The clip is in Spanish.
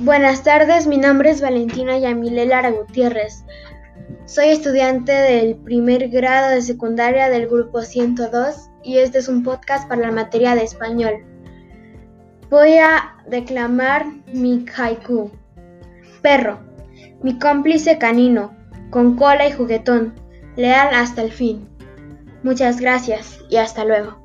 Buenas tardes, mi nombre es Valentina Yamile Lara Gutiérrez. Soy estudiante del primer grado de secundaria del grupo 102 y este es un podcast para la materia de español. Voy a declamar mi haiku. Perro, mi cómplice canino, con cola y juguetón, leal hasta el fin. Muchas gracias y hasta luego.